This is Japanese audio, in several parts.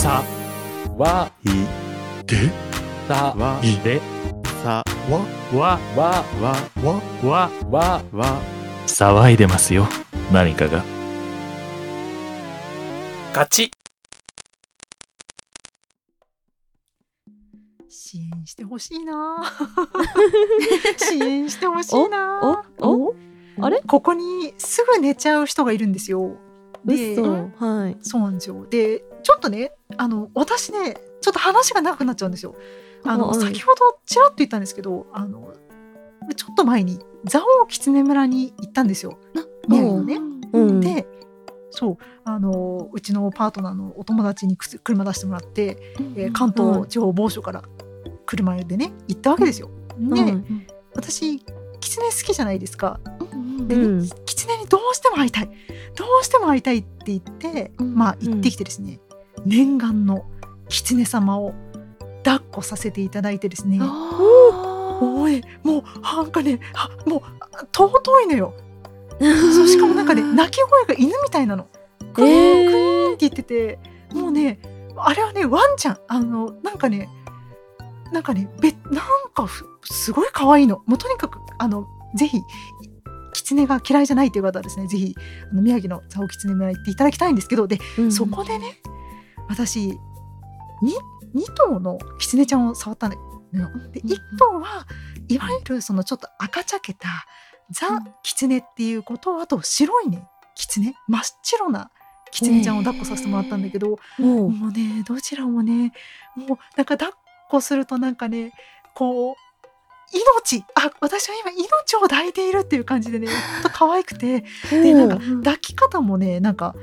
さわいでさわでさわわわわわわわ騒いでますよ何かが。ガチ。支援してほしいな。支援してほしいな。おおあれ？ここにすぐ寝ちゃう人がいるんですよ。で嘘はい。そうなんですよ。でちょっとねあの私ねちょっと話が長くなっちゃうんですよ。あの、はい。先ほどちらっと言ったんですけどあのちょっと前に蔵王狐村に行ったんですよ。宮城のね。うん。でそうあのうちのパートナーのお友達にくす車出してもらって、えー関東地方某所から車でね行ったわけですよ。で、うん。私狐好きじゃないですか。で、ねうん狐にどうしても会いたい。どうしても会いたいって言って、うん。まあ行ってきてですね、念願の狐様を抱っこさせていただいてですね。もうねもうなんかねあもうあ尊いのよ。そうしかもなんかね鳴き声が犬みたいなの。クイー。ンクイーンって言っててもうねあれはねワンちゃんあのなんかねなんかねべなんかふすごい可愛いの。もうとにかくあのぜひ狐が嫌いじゃないという方はですねぜひあの宮城の蔵王狐村行っていただきたいんですけどで、うん。そこでね私 2, 2頭の狐ちゃんを触ったのよ。で1頭はいわゆるそのちょっと赤茶けたザ・狐っていうことあと白いね狐真っ白な狐ちゃんを抱っこさせてもらったんだけど、もう。もうねどちらもねもうなんか抱っこするとなんかねこう命あ私は今命を抱いているっていう感じでね ほんと可愛くて。でなんか抱き方もねなんか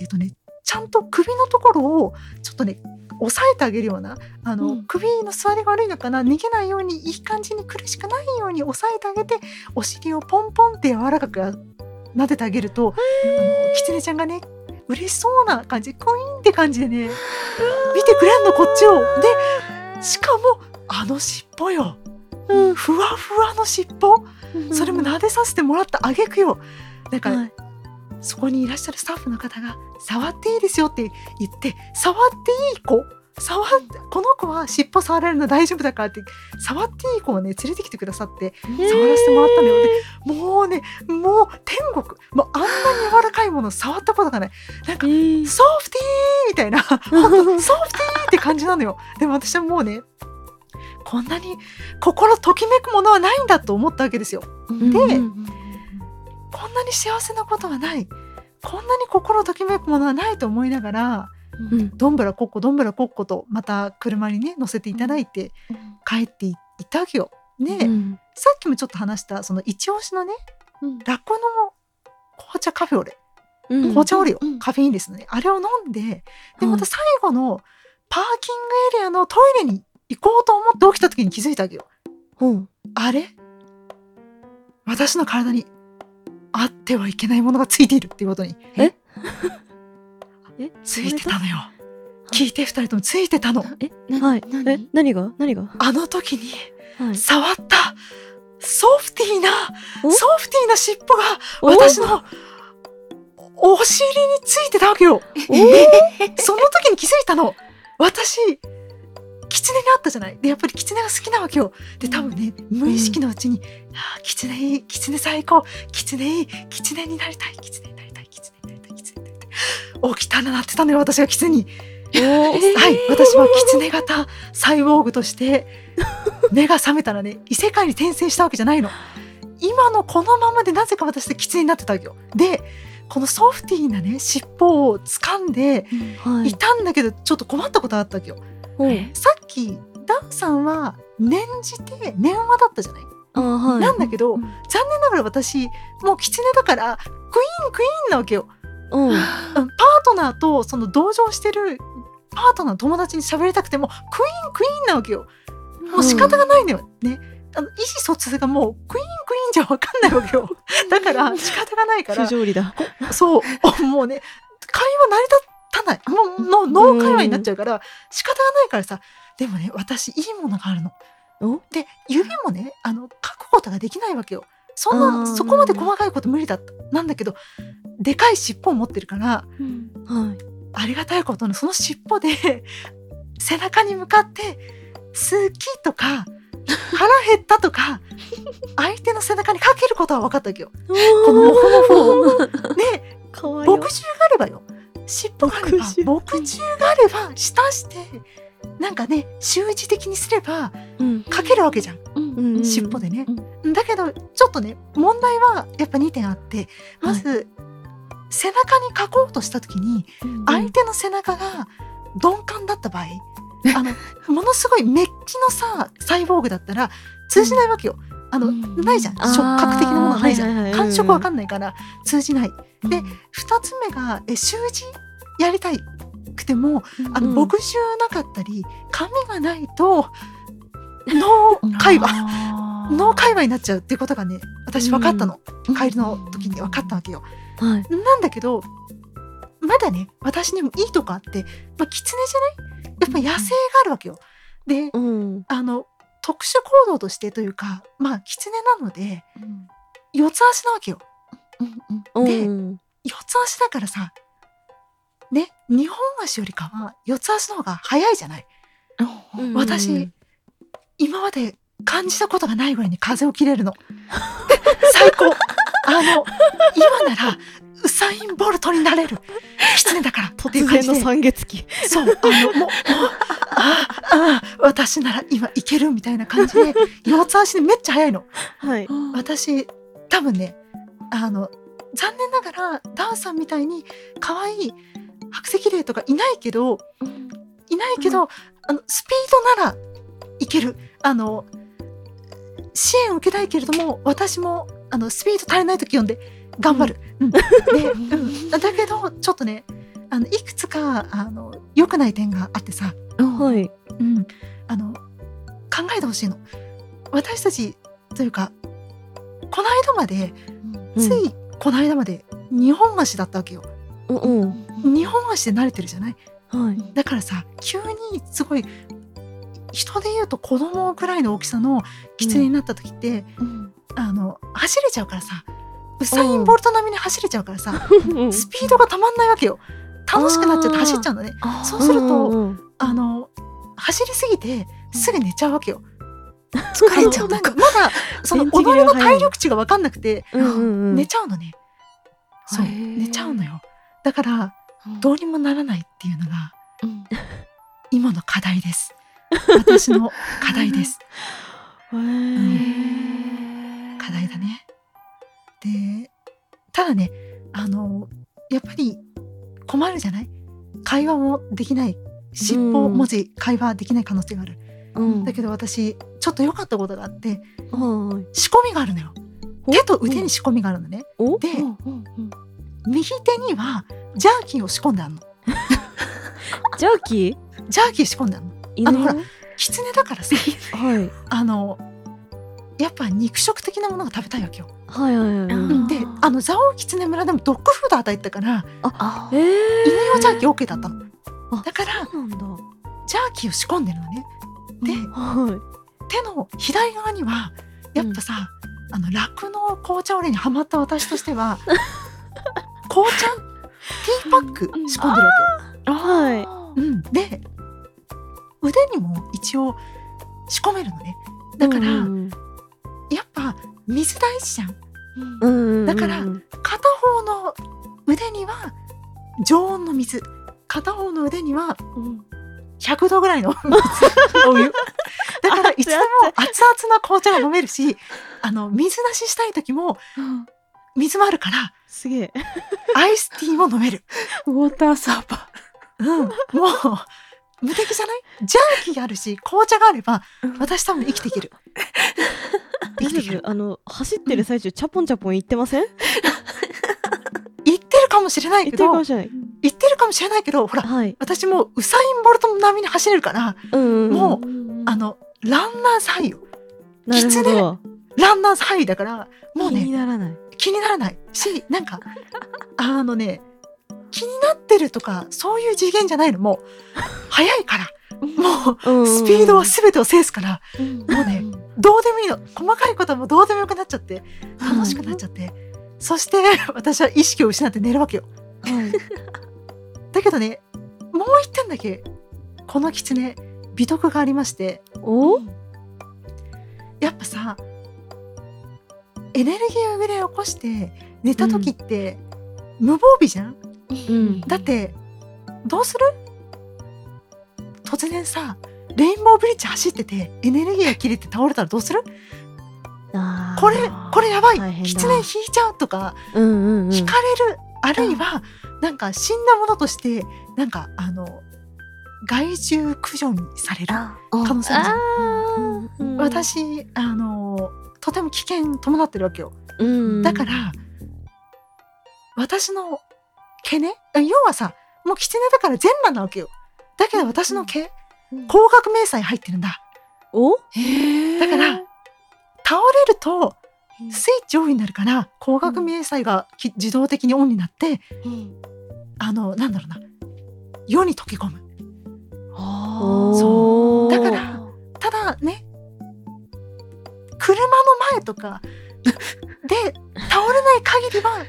えっとねちゃんと首のところをちょっとね押さえてあげるようなあの、うん。首の座りが悪いのかな逃げないようにいい感じに苦しくないように押さえてあげてお尻をポンポンって柔らかく撫でてあげるとあのキツネちゃんがね嬉しそうな感じクイーンって感じでね見てくれんのこっちを。でしかもあの尻尾よ、うん。ふわふわの尻尾。それも撫でさせてもらったあげくよ。なんか、はいそこにいらっしゃるスタッフの方が「触っていいですよ」って言って「触っていい子？触ってこの子は尻尾触られるの大丈夫だから」って触っていい子をね連れてきてくださって触らせてもらったのよでもうねもう天国。もうあんなに柔らかいもの触ったことがない。なんかえーソフティーみたいな。ソフティー って感じなのよ。でも私はもうねこんなに心ときめくものはないんだと思ったわけですよ。でうんこんなに幸せなことはない。こんなに心ときめくものはないと思いながらうん。どんぶらこっこどんぶらこっことまた車にね乗せていただいて帰っていったわけよ。で、うん。さっきもちょっと話したその一押しのねうん。ラッコの紅茶カフェオレ。うん。紅茶オレオ、うん。カフェインですね。あれを飲んでではいまた最後のパーキングエリアのトイレに行こうと思って起きた時に気づいたわけよ。うん。あれ私の体にあってはいけないものがついているっていうことに。え？え？ついてたのよ。聞いて二人ともついてたの。え？はい。え？何が？何が？あの時にはい触ったソフティーなお？ソフティーな尻尾がお？私のお尻についてたわけよ。その時に気づいたの。私狐に会ったじゃない。でやっぱり狐が好きなわけよ。で多分ね無意識のうちに「あー狐いい狐最高。狐いい狐になりたい。狐になりたい狐になりたい狐になりたい」起きたらなってたのよ私が狐に。はい。私は狐型サイボーグとして 目が覚めたらね異世界に転生したわけじゃないの。今のこのままでなぜか私って狐になってたわけよ。でこのソフティーなね尻尾を掴んではい。いたんだけどちょっと困ったことがあったわけよ。うんさっきダンさんは念じて念話だったじゃない、あはいなんだけど、うん残念ながら私もう狐だからクイーンクイーンなわけよ。パートナーとその同情してるパートナーの友達に喋りたくてもクイーンクイーンなわけよ。もう仕方がないのよ。ね。あの意思疎通がもうクイーンクイーンじゃ分かんないわけよ。だから仕方がないから不条理だそうもうね会話成り立たないもうの脳会話になっちゃうから仕方がないからさでもね私いいものがあるの。お？で指もねあの書くことができないわけよ。そんなそこまで細かいこと無理だったなんだけどでかい尻尾を持ってるからはいありがたいことにその尻尾で背中に向かって「好き」とか「腹減った」とか相手の背中にかけることは分かったわけよ。このモフモフを。ば墨汁墨汁があれば浸してなんかね習字的にすればうん。かけるわけじゃん。うん。うん。尻尾でね。だけどちょっとね問題はやっぱ2点あってまず、背中に書こうとした時に相手の背中が鈍感だった場合、あのものすごいメッキのさサイボーグだったら通じないわけよ。あの、うん。ないじゃん。触覚的なものないじゃん、感触わかんないから通じない。でうん2つ目がえ習字やりたいくてもあの、うん墨汁なかったり紙がないと 脳会話脳会話になっちゃうっていうことがね私分かったの、帰りの時に分かったわけよ。はい。なんだけどまだね私にもいいとこあって、まあ、キツネじゃない？やっぱ野生があるわけよ。でうん。あの特殊行動としてというかまあキツネなので四つ足なわけよ。でうん。四つ足だからさね二本足よりかは四つ足の方が早いじゃない。うん。私今まで感じたことがないぐらいに風を切れるの。最高。あの今ならウサイン・ボルトになれる。狐だから。突然の三月期。そうあのもうもうああ私なら今いけるみたいな感じで 四つ足でめっちゃ速いの。はい。私多分ねあの残念ながらダンさんみたいに可愛い白石霊とかいないけどいないけど、あのスピードならいける。あの支援を受けたいけれども私もあのスピード足りない時読んで頑張る。うん。でうん、だけどちょっとねあのいくつかあの良くない点があってさ、はい。うん、あの考えてほしいの。私たちというかこの間までついこの間まで2本足だったわけよ。うんうん。2本足で慣れてるじゃない？はい。だからさ急にすごい人で言うと子供ぐらいの大きさの狐になった時って、あの走れちゃうからさウサイン・ボルト並みに走れちゃうからさ、スピードがたまんないわけよ。楽しくなっちゃって走っちゃうのね。そうするとうんうんあの走りすぎてすぐ寝ちゃうわけよ。疲れちゃうなんかまだその己電池切れがの体力値が分かんなくてうんうんうん。寝ちゃうのね。そう寝ちゃうのよだからどうにもならないっていうのが今の課題です。私の課題です。課題だね。でただねあのやっぱり困るじゃない？会話もできない。尻尾文字会話できない可能性がある、うん。だけど私ちょっと良かったことがあってはい。仕込みがあるのよ。お？手と腕に仕込みがあるのね。お？で右手にはジャーキーを仕込んであるの。ジャーキー？ジャーキー仕込んであるの。犬？あのほらキツネだからさ。はい。あのやっぱ肉食的なものが食べたいわけよ、はいはいはいうん。であの蔵王キツネ村でもドッグフード与えてたからあえー。犬用ジャーキー OK だったの。あだからそうなんだ。ジャーキーを仕込んでるのね。では手の左側にはやっぱさ、あの酪農紅茶オレにハマった私としては 紅茶？ティーパック？仕込んでるわけよ。いはうん、で腕にも一応仕込めるのね。だから、うんやっぱ水大事じゃん。うんうんだからうん片方の腕には常温の水。片方の腕にはうん100度ぐらいの水お湯 だからいつでも熱々な紅茶が飲めるしあの水出ししたい時も水もあるからすげえ。アイスティーも飲める、ウォーターサーバうん、もう無敵じゃない？ジャーキーあるし紅茶があれば私多分生きていける。生大きていける。丈夫あの走ってる最中チャポンチャポン言ってません？言ってるかもしれない言っけどてるかもしれない。言ってるかもしれないけどほらはい。私もうウサイン・ボルト並みに走れるからうんうんうん。もうあのランナーズハイよなるほどランナーズハイだからもう気にねならない。気にならない。しなんかあのね気になってるとかそういう次元じゃないの。もう速いから。もうスピードは全てを制すから。もうねどうでもいいの。細かいことはもうどうでもよくなっちゃって楽しくなっちゃって、そして私は意識を失って寝るわけよ。はい。だけどねもう一点だけこの狐美徳がありまして。お？やっぱさエネルギーを上で起こして寝た時って、無防備じゃん？うん。だってどうする？突然さレインボーブリッジ走っててエネルギーが切れて倒れたらどうする？これこれやばい。大変だ。狐引いちゃうとかうんうんうん。引かれる、あるいはなんか死んだものとしてなんかあの害獣駆除にされる。可能性あるじゃん。私あのとても危険伴ってるわけよ。うん。だから、私の毛ね要はさもう狐だから全裸なわけよ。だけど私の毛、うん。高額明細入ってるんだ。お？だから倒れるとスイッチオフになるから高額明細がき自動的にオンになってあのなんだろうな夜に溶け込むとか。で倒れない限りは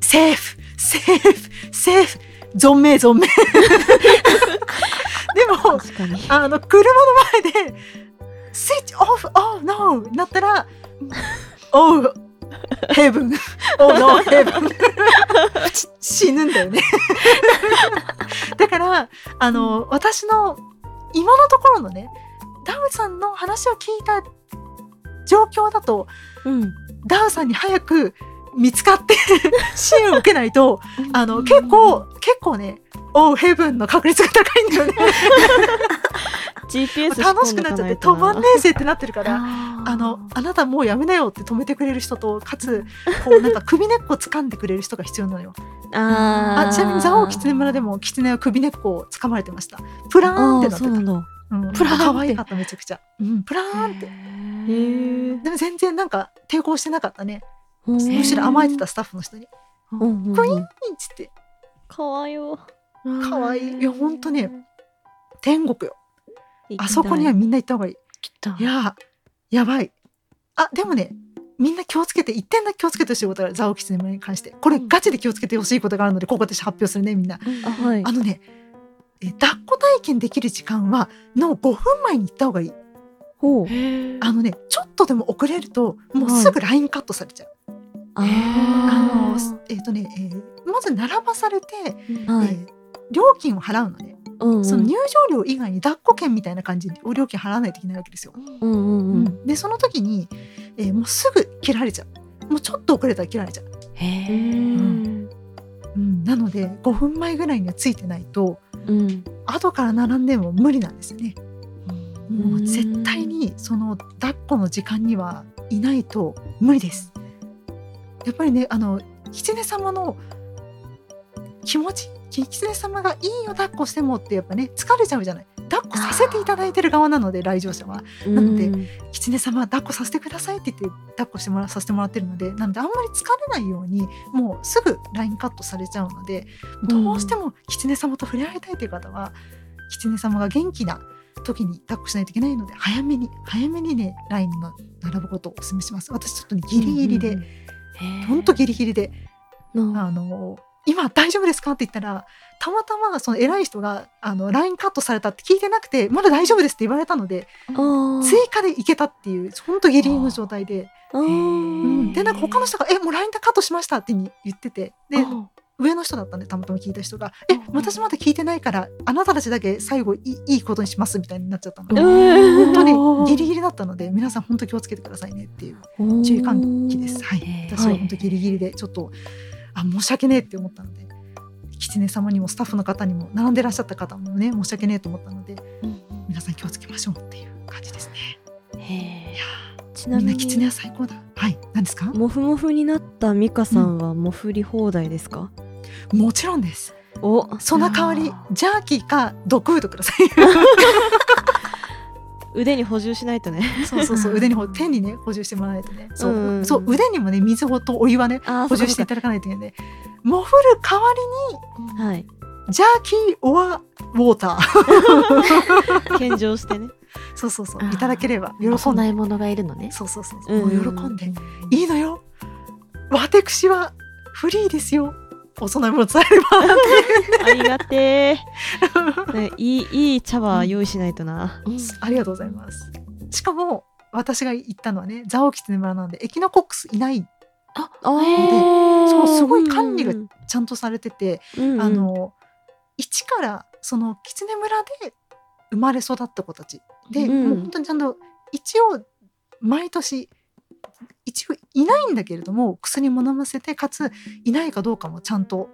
セーフセーフセーフ。存命存命。でもあの車の前でスイッチオフ oh no なったらオーヘブン。オーノーヘブン。死ぬんだよね。だからあの私の今のところのねダウさんの話を聞いた状況だとうん。ダウさんに早く見つかって 支援を受けないとあの結構結構ねオーヘブンの確率が高いんだよね。GPS 楽しくなっちゃって止まんねえぜってなってるからああのあなたもうやめなよって止めてくれる人とかつこうなんか首根っこ掴んでくれる人が必要なのよ。ああちなみに蔵王狐村でも狐は首根っこを掴まれてました。プラーンってなってた。そうなんプラーンって。可愛かっためちゃくちゃ、うん、プラーンってでも全然なんか抵抗してなかったね。むむしろ甘えてたスタッフの人に。うんうんうん。クイーンっつって。かわいよ可愛いい。やほんとね天国よ。あそこにはみんな行った方がいい。きっといややばい。あでもねみんな気をつけて一点だけ気をつけてほしいことがある。ザオキツネ村に関して。これガチで気をつけてほしいことがあるのでここで発表するねみんな。あはい。あのねえ抱っこ体験できる時間はの5分前に行った方がいいあのねちょっとでも遅れるともうすぐ LINE カットされちゃう、ああのーえっ、とね、えーまず並ばされて、はい。えー料金を払うのね、うんうん。その入場料以外に抱っこ券みたいな感じでお料金払わないといけないわけですよ、うんうんうん。うん。でその時に、えーもうすぐ切られちゃう。もうちょっと遅れたら切られちゃう、へうえ。ん。うん、なので5分前ぐらいにはついてないとうん。後から並んでも無理なんですよねもううん絶対にその抱っこの時間にはいないと無理です。やっぱりねあの狐様の気持ち狐様がいいよ抱っこしてもってやっぱね疲れちゃうじゃない。抱っこさせていただいてる側なので来場者は。なのでうん。狐様抱っこさせてくださいって言って抱っこしてもらさせてもらってるのでなのであんまり疲れないようにもうすぐラインカットされちゃうのでどうしても狐様と触れ合いたいという方は狐様が元気な時に抱っこしないといけないので早めに早めにねラインの並ぶことをお勧めします。私ちょっとねギリギリで、ほんとギリギリでうんあの今大丈夫ですか？って言ったらたまたまその偉い人があのラインカットされたって聞いてなくてまだ大丈夫ですって言われたので追加でいけたっていうほんとギリギリの状態で、うん、でなんか他の人が「えもうラインでカットしました」って言ってて。で上の人だったんでたまたま聞いた人が「え私まだ聞いてないからあなたたちだけ最後いいいいことにします」みたいになっちゃったので、うん本当にギリギリだったので皆さん本当気をつけてくださいねっていう注意喚起です。はい私は本当ギリギリでちょっと、あ申し訳ねえって思ったので狐様にもスタッフの方にも並んでらっしゃった方もね申し訳ねえと思ったので皆さん気をつけましょうっていう感じですね。へいえ。やちなみーみんな狐には最高だ。はい、何ですか？モフモフになったミカさんはモフり放題ですか？もちろんです。おその代わりあジャーキーかドッグフードください。腕に補充しないとねそうそうそう 腕にほ手にね補充してもらわないとね。そう,、うんそう腕にもね水とお湯はね補充していただかないといけないんで、モフる代わりはいにジャーキーオアウォーター。献上してねそうそうそういただければ喜おんで。供え物がいるのね。そうそうそうもう喜んでういいのよ。私はフリーですよ。お供え物伝えれば。ありがてー ねいいいい茶葉用意しないとな、うん。ありがとうございます。しかも私が行ったのはね蔵王狐村なんでエキノコックスいない。ああへーそうすごい管理がうんちゃんとされてて、うんあの一からその狐村で生まれ育った子たち。で、うん。もう本当にちゃんと一応毎年一応いないんだけれども薬も飲ませてかついないかどうかもちゃんと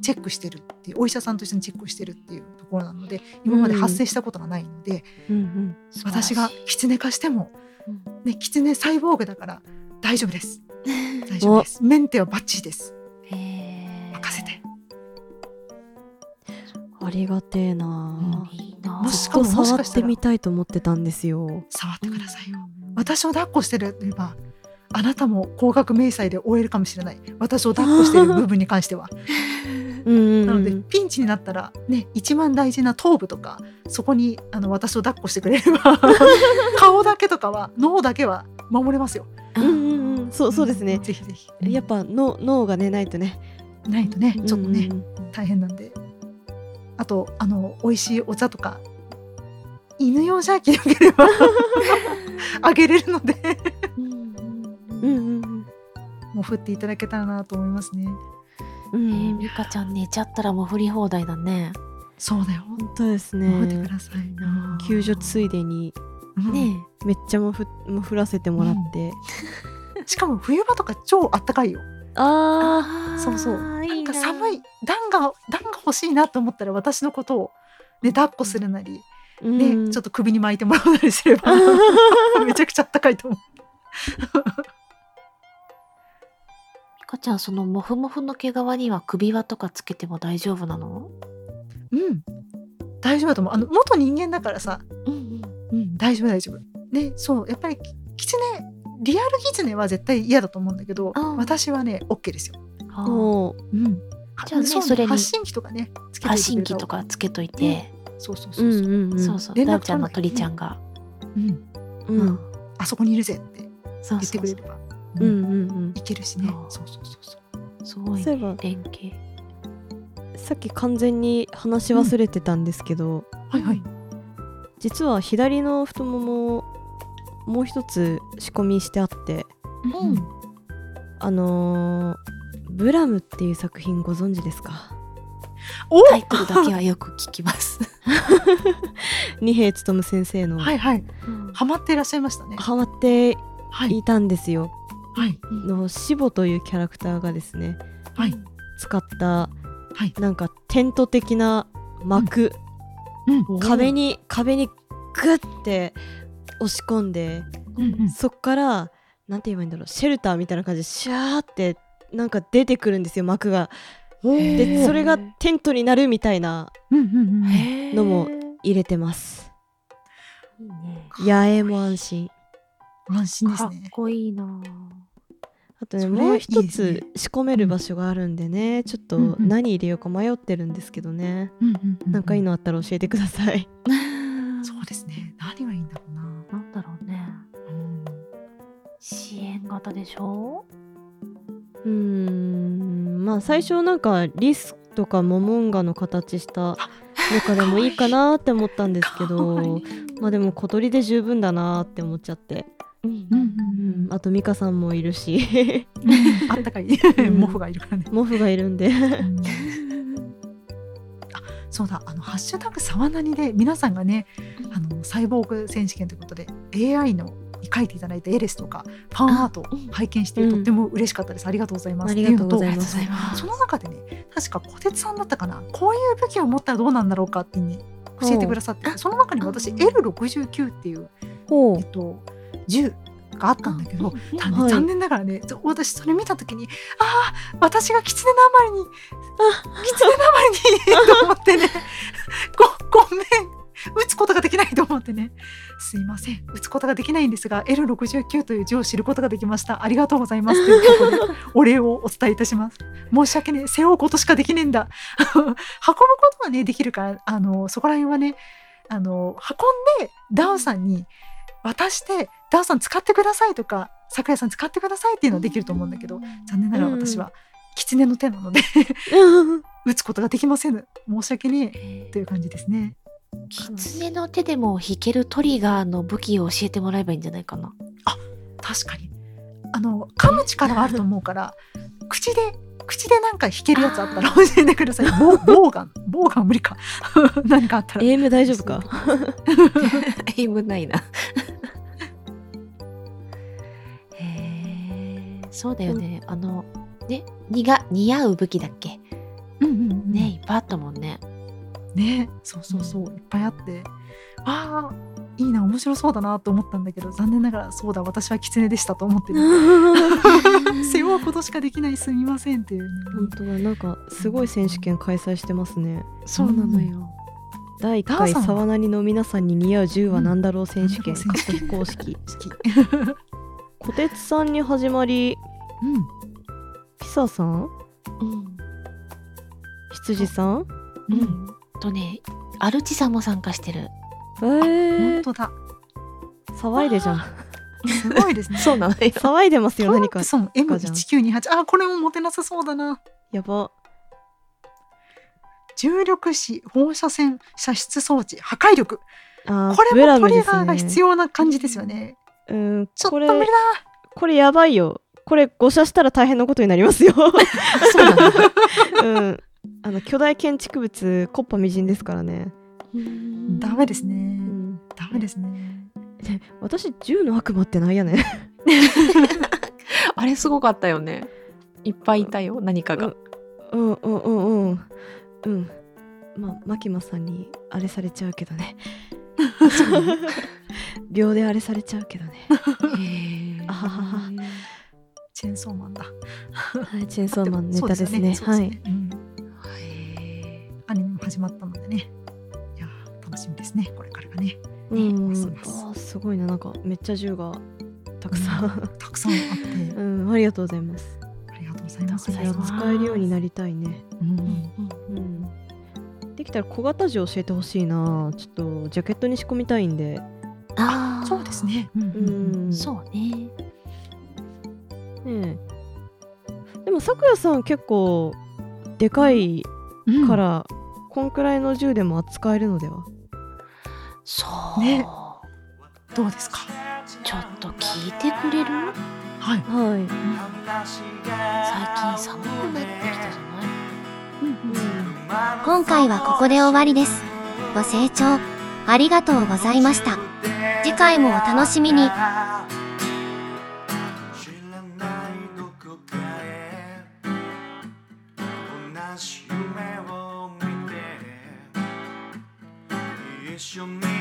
チェックしてるっていうお医者さんと一緒にチェックしてるっていうところなので今まで発生したことがないので、うんうん。私が狐化しても、うん。ね、狐サイボーグだから大丈夫です。大丈夫です。メンテはバッチリです。任せて。ありがてえな、いいなもしかも触ってみたいと思ってたんですよ。触ってくださいよ、私を抱っこしてればあなたも高額明細で終えるかもしれない。私を抱っこしている部分に関しては。なのでピンチになったらね一番大事な頭部とかそこにあの私を抱っこしてくれれば 顔だけとかは脳だけは守れますよ。うんうんうん。そうそうですね。ぜひぜひ。やっぱ脳脳がねないとね。ないとねちょっとね、うんうん大変なんで。あとあの美味しいお茶とか犬用ジャーキーでよければ あげれるのでもっていただけたらなと思いますね。うん。えー、ミカちゃん寝ちゃったらもう振り放題だね。そうだよ。本当ですね。覚えてくださいな。救助ついでに。うん。ねめっちゃもふもふらせてもらって、しかも冬場とか超あったかいよ。ああそうそう。いな。んかな寒い。暖が暖が欲しいなと思ったら私のことをね抱っこするなり、うん。ちょっと首に巻いてもらうなりすれば。めちゃくちゃあったかいと思うミカちゃんそのモフモフの毛皮には首輪とかつけても大丈夫なの？うん。大丈夫だと思う。あの元人間だからさ。うんうん、大丈夫大丈夫。でそうやっぱりきキツネリアルキツネは絶対嫌だと思うんだけどあー私はね OK ですよ。うん。あ。ーもうん、じゃあねそれに発信機とかねつけて発信機とかつけといて、そうそううそう。そう,、んうん。うん。そうそう。ちゃんの鳥ちゃんが、うん。うん。あそこにいるぜってそう言ってそうそうくれれば、うん。うんうんいけるしね。そうそうそうそう。すごいそういえばね連携。さっき完全に話し忘れてたんですけど、はいはい。実は左の太もももう一つ仕込みしてあってうん。あのーブラムっていう作品ご存知ですか？お！タイトルだけはよく聞きます。二平勉先生の。はいはい。うん。ハマっていらっしゃいましたね。ハマってはい。いたんですよ、はいのシボというキャラクターがですねはい。使ったはい。なんかテント的な幕、うん。壁に壁にグッて押し込んでうんうん。そっからなんて言えばいいんだろうシェルターみたいな感じでシャーってなんか出てくるんですよ幕が。でそれがテントになるみたいなうんうんうんへーのも入れてます。いいね。野営も安心。安心ですかっねこいいな。あとねもう一つ仕込める場所があるんでねちょっと何入れようか迷ってるんですけどね、うんうんうなんかいいのあったら教えてください。そうですね。何がいいんだろうな。なんだろうね。うん。支援型でしょ？うーん。まあ最初なんかリスとかモモンガの形したのからもいいかなって思ったんですけどいい。まあでも小鳥で十分だなって思っちゃって、うんうんうん。うん、あとミカさんもいるし。あったかい。ん。モフがいるからね。モフがいるんで。あそうだ。あのハッシュタグさわなにで皆さんがねあのサイボーグ選手権ということで AI のに書いていただいたエレスとかファンアートを拝見してうん。とっても嬉しかったです。ありがとうございます。ありがとうございます。その中でね確か小鉄さんだったかな。こういう武器を持ったらどうなんだろうかっていうね教えてくださってその中に私 L69 っていうほえっと銃があったんだけど残念ながらねそ私それ見た時にああ私が狐のあまりに狐のあまりにと思ってね ごごめん。撃つことができないと思ってねすいません。撃つことができないんですが L69 という字を知ることができました。ありがとうございます。というところで お礼をお伝えいたします。申し訳ねえ。背負うことしかできねえんだ。運ぶことはねできるからあのそこら辺はねあの運んでダウさんに渡してダウさん使ってくださいとか桜井さん使ってくださいっていうのはできると思うんだけど残念ながら私は狐の手なので 打つことができませぬ。申し訳ねえ。という感じですね。狐の手でも弾けるトリガーの武器を教えてもらえばいいんじゃないかな。確かに。あの噛む力はあると思うから口で口でなんか弾けるやつあったら教えてください。ボボーガン。ボーガン無理か。何かあったら。エイム大丈夫か？エイムないな。そうだよね。あの、ね、にが似合う武器だっけ？うんうんうん。ね、いっぱいあったもんね。ねそうそうそう。いっぱいあって。ああいいな面白そうだなと思ったんだけど残念ながらそうだ。私は狐でしたと思ってる。背負うことしかできないすみませんっていう。ね、本当だなんかすごい選手権開催してますね。そうなのよ。第1回沢なりの皆さんに似合う銃は何だろう選手権、うん過去非公式。好 き小鉄さんに始まりうん。ピサさん？うん。羊さん？うん。とね、アルチさんも参加してる。えー。本、当だ。騒いでじゃん。すごいですね。そうなのよ。騒いでますよ何か。プソン M1928 あこれも持てなさそうだな。やば。重力子放射線射出装置破壊力。これもトリガーが必要な感じですよねうんちょっことれ無理だ。これやばいよ。これ誤射したら大変なことになりますよ。そうなのよ。うん。あの巨大建築物コッパみじんですからね、ダメですうねん、ダメですね。私銃の悪魔ってなんやねん。あれすごかったよね。いっぱいいたよ、何かが。うんうんうんうん。うん。まあマキマさんにあれされちゃうけどね 秒であれされちゃうけどね。へあはははチェーンソーマンだ。はいチェーンソーマンネタですね。そうはい。アニメも始まったのでね。いやー楽しみですね。これからがね。うん。ますます。あーすごいな。なんかめっちゃ銃がたくさん。たくさんあって。うんありがとうございます。ありがとうございます。ありがとうございます使えるようになりたいね。うん。うんできたら小型銃教えてほしいな。ちょっとジャケットに仕込みたいんで。ああ、そうです。ね。うんううん。ん。そうね。ねえ。でも咲夜さん結構でかいうん。から、こんくらいの銃でも扱えるのでは？そう。ね。どうですか？ちょっと聞いてくれる？はい。はい、最近寒くなってきたじゃない？今回はここで終わりです。ご清聴ありがとうございました。次回もお楽しみに。一緒に